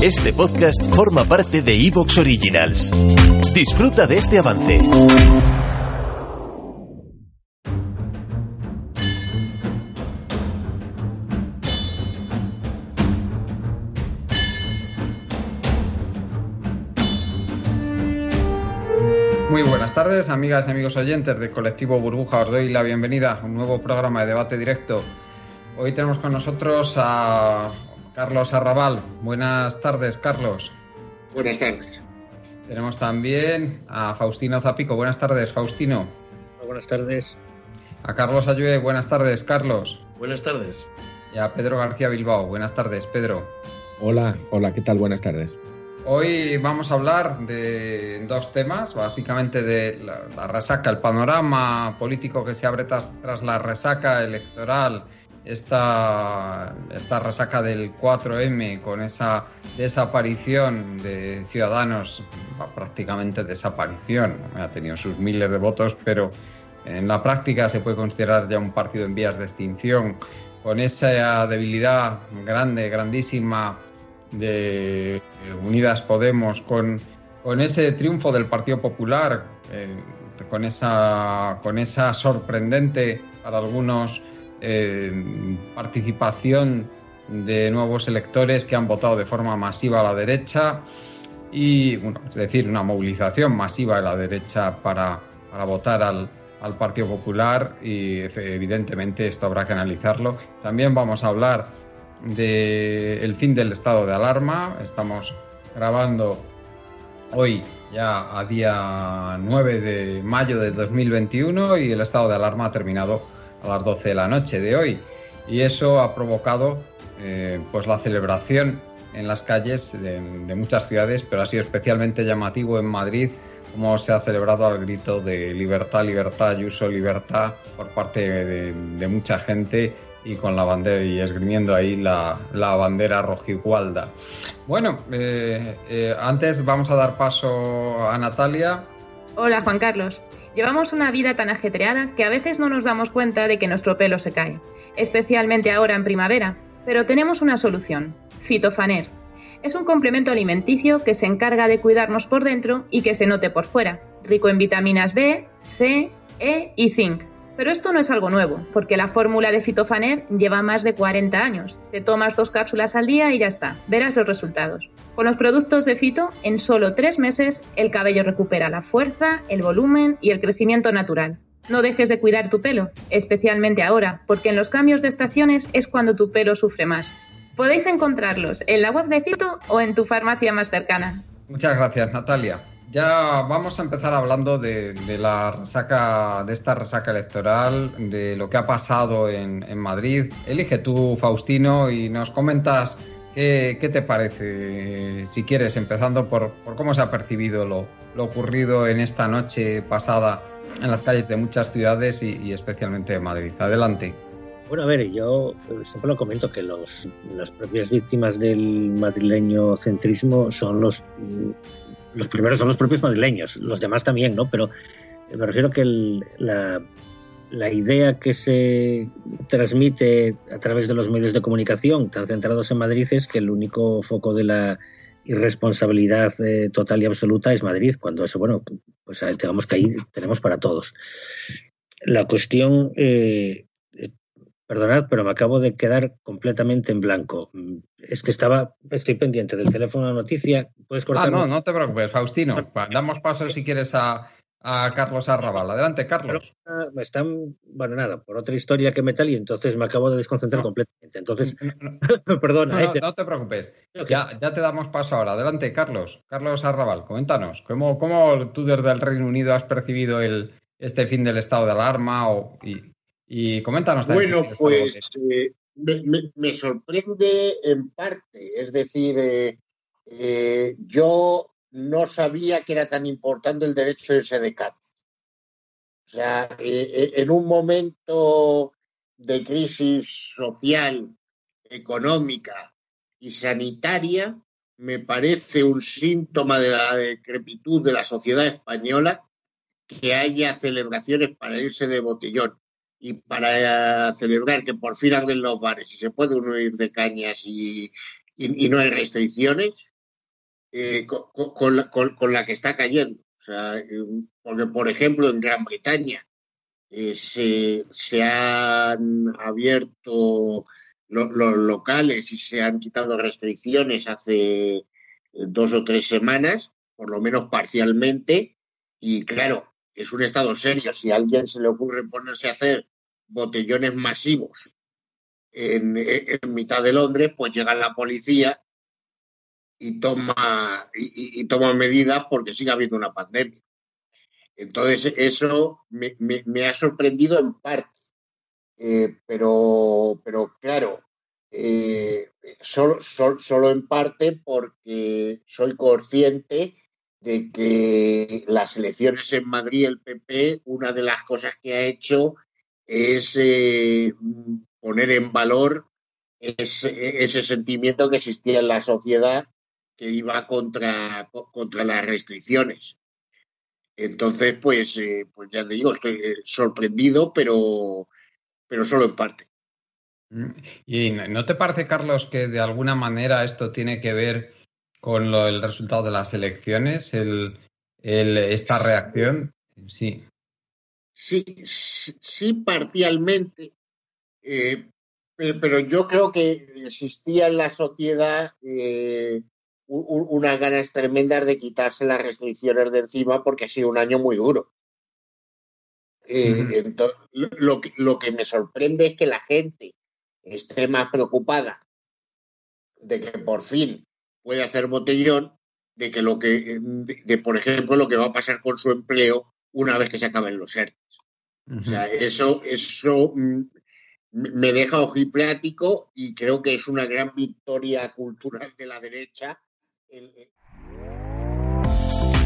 Este podcast forma parte de Evox Originals. Disfruta de este avance. Muy buenas tardes, amigas y amigos oyentes de Colectivo Burbuja. Os doy la bienvenida a un nuevo programa de debate directo. Hoy tenemos con nosotros a Carlos Arrabal. Buenas tardes, Carlos. Buenas tardes. Tenemos también a Faustino Zapico. Buenas tardes, Faustino. Buenas tardes. A Carlos Ayue. Buenas tardes, Carlos. Buenas tardes. Y a Pedro García Bilbao. Buenas tardes, Pedro. Hola, hola, ¿qué tal? Buenas tardes. Hoy vamos a hablar de dos temas, básicamente de la, la resaca, el panorama político que se abre tras, tras la resaca electoral, esta, esta resaca del 4M con esa desaparición de Ciudadanos, prácticamente desaparición, ha tenido sus miles de votos, pero en la práctica se puede considerar ya un partido en vías de extinción, con esa debilidad grande, grandísima de Unidas Podemos, con, con ese triunfo del Partido Popular, eh, con, esa, con esa sorprendente para algunos participación de nuevos electores que han votado de forma masiva a la derecha y, bueno, es decir, una movilización masiva de la derecha para, para votar al, al Partido Popular y evidentemente esto habrá que analizarlo. También vamos a hablar del el fin del estado de alarma. Estamos grabando hoy ya a día 9 de mayo de 2021 y el estado de alarma ha terminado a las 12 de la noche de hoy. Y eso ha provocado eh, pues la celebración en las calles de, muchas ciudades, pero ha sido especialmente llamativo en Madrid como se ha celebrado al grito de libertad, libertad, y uso libertad por parte de, de mucha gente y con la bandera y esgrimiendo ahí la, la bandera rojigualda. Bueno, eh, eh, antes vamos a dar paso a Natalia. Hola Juan Carlos. Llevamos una vida tan ajetreada que a veces no nos damos cuenta de que nuestro pelo se cae, especialmente ahora en primavera. Pero tenemos una solución, Fitofaner. Es un complemento alimenticio que se encarga de cuidarnos por dentro y que se note por fuera, rico en vitaminas B, C, E y zinc pero esto no es algo nuevo, porque la fórmula de Fitofaner lleva más de 40 años. Te tomas dos cápsulas al día y ya está, verás los resultados. Con los productos de Fito, en solo tres meses, el cabello recupera la fuerza, el volumen y el crecimiento natural. No dejes de cuidar tu pelo, especialmente ahora, porque en los cambios de estaciones es cuando tu pelo sufre más. Podéis encontrarlos en la web de Fito o en tu farmacia más cercana. Muchas gracias, Natalia. Ya vamos a empezar hablando de, la resaca, de esta resaca electoral, de lo que ha pasado en, Madrid. Elige tú, Faustino, y nos comentas qué, te parece, si quieres, empezando por, por cómo se ha percibido lo, lo, ocurrido en esta noche pasada en las calles de muchas ciudades y, especialmente de Madrid. Adelante. Bueno, a ver, yo siempre lo comento que los, las propias víctimas del madrileño centrismo son los los primeros son los propios madrileños, los demás también, ¿no? Pero me refiero que la, la, idea que se transmite a través de los medios de comunicación tan centrados en Madrid es que el único foco de la irresponsabilidad eh, total y absoluta es Madrid, cuando eso, bueno, pues digamos que ahí tenemos para todos. La cuestión eh, Perdonad, pero me acabo de quedar completamente en blanco. Es que estaba, estoy pendiente del teléfono de noticia. ¿Puedes cortar? Ah, no, no te preocupes, Faustino. Damos paso si quieres a, a Carlos Arrabal. Adelante, Carlos. Me están, bueno, nada, por otra historia que me tal y entonces me acabo de desconcentrar no. completamente. Entonces, no, no, perdona. No, no, te preocupes. Ya, ya te damos paso ahora. Adelante, Carlos. Carlos Arrabal, coméntanos. ¿Cómo, cómo tú desde el Reino Unido has percibido el, este fin del estado de alarma o, y, y coméntanos. Bueno, pues eh, me, me, me, sorprende en parte. Es decir, eh, eh, yo no sabía que era tan importante el derecho de ese decado. O sea, en un momento de crisis social, económica y sanitaria, me parece un síntoma de la decrepitud de la sociedad española que haya celebraciones para irse de botellón y para celebrar que por fin abren los bares y se puede uno ir de cañas y, y, no hay restricciones eh, con, la, que está cayendo. O sea, porque, por ejemplo, en Gran Bretaña eh, se, se, han abierto los locales y se han quitado restricciones hace eh, dos o tres semanas, por lo menos parcialmente, y claro, es un estado serio. Si a alguien se le ocurre ponerse a hacer botellones masivos en, mitad de Londres, pues llega la policía y toma, y, toma medidas porque sigue habiendo una pandemia. Entonces, eso me, ha sorprendido en parte. Eh, pero, pero claro, eh, solo, solo en parte porque soy consciente de que las elecciones en Madrid, el PP, una de las cosas que ha hecho es eh, poner en valor ese, sentimiento que existía en la sociedad que iba contra, contra las restricciones. Entonces, pues, eh, pues ya te digo, estoy eh, sorprendido, pero, pero solo en parte. Mm, ¿Y no te parece, Carlos, que de alguna manera esto tiene que ver con lo, el resultado de las elecciones, el, esta reacción? Sí. Sí, sí, parcialmente, eh, pero, yo creo que existía en la sociedad eh, unas ganas tremendas de quitarse las restricciones de encima porque ha sido un año muy duro. Eh, lo, lo que me sorprende es que la gente esté más preocupada de que por fin puede hacer botellón de que lo que, de, por ejemplo, lo que va a pasar con su empleo una vez que se acaben los ERTES. O sea, eso, eso mm, me deja ojiplático y creo que es una gran victoria cultural de la derecha.